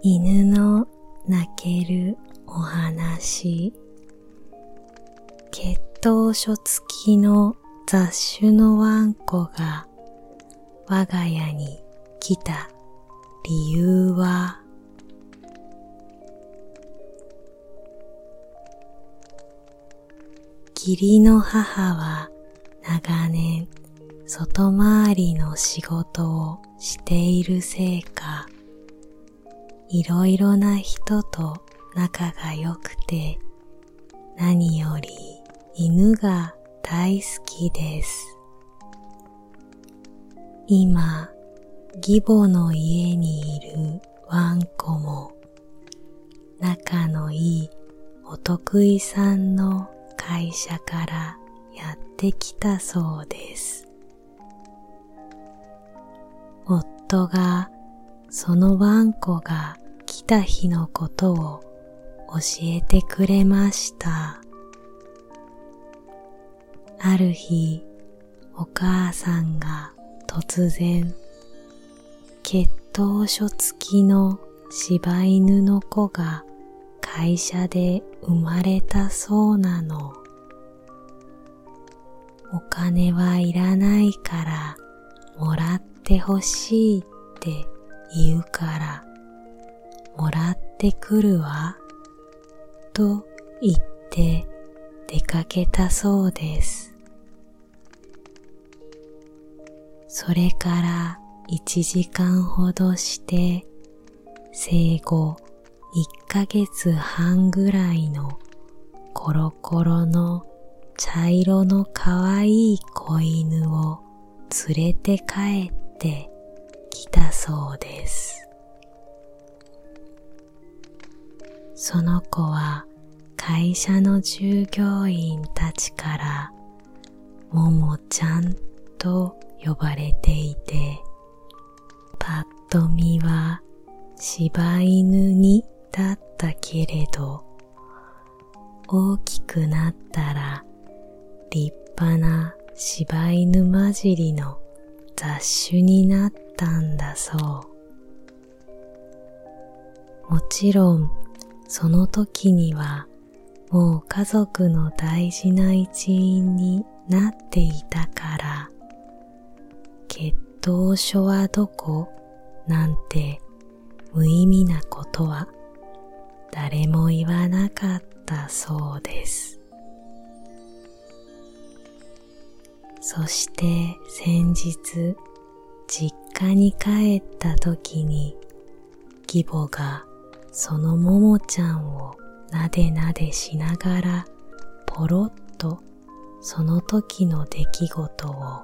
犬の泣けるお話。血統書付きの雑種のワンコが我が家に来た理由は？義理の母は長年外回りの仕事をしているせいか、いろいろな人と仲が良くて、何より犬が大好きです。今、義母の家にいるワンコも、仲のいいお得意さんの会社からやってきたそうです。夫がそのワンコがた日のことを教えてくれました。ある日、お母さんが突然、血統書付きの柴犬の子が会社で生まれたそうなの。お金はいらないからもらってほしいって言うからもらってくるわと言って出かけたそうです。それから一時間ほどして生後一ヶ月半ぐらいのコロコロの茶色のかわいい子犬を連れて帰ってきたそうです。その子は会社の従業員たちからももちゃんと呼ばれていて、ぱっと見は柴犬にだったけれど、大きくなったら立派な柴犬混じりの雑種になったんだそう。もちろん、その時にはもう家族の大事な一員になっていたから、血統書はどこ？なんて無意味なことは誰も言わなかったそうです。そして先日実家に帰った時に義母がそのももちゃんをなでなでしながらポロッとその時の出来事を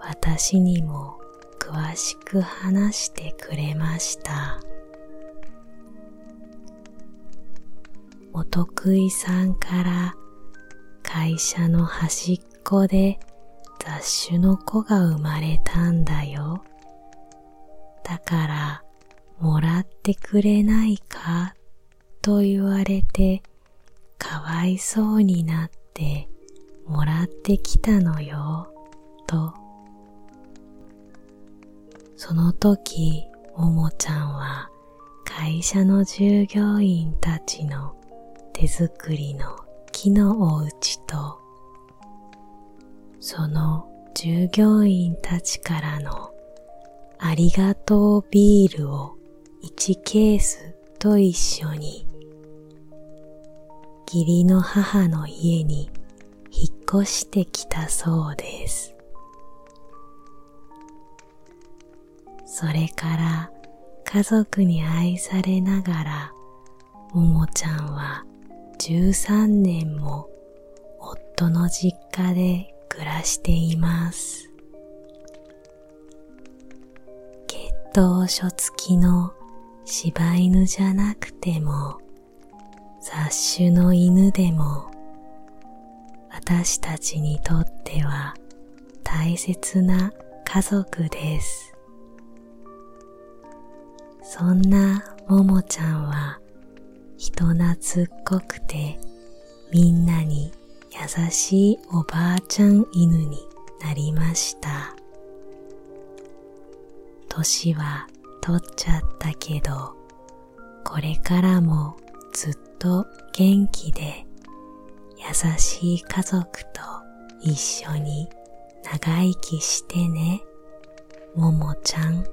私にも詳しく話してくれました。お得意さんから会社の端っこで雑種の子が生まれたんだよ。だから、もらってくれないか？と言われて、かわいそうになってもらってきたのよ、と。その時、ももちゃんは会社の従業員たちの手作りの木のお家とその従業員たちからのありがとうビールを1ケースと一緒に義理の母の家に引っ越してきたそうです。それから家族に愛されながらももちゃんは13年も夫の実家で暮らしています。血統書付きの柴犬じゃなくても雑種の犬でも私たちにとっては大切な家族です。そんなももちゃんは人懐っこくてみんなに優しいおばあちゃん犬になりました。年は取っちゃったけど、これからもずっと元気で優しい家族と一緒に長生きしてね、ももちゃん。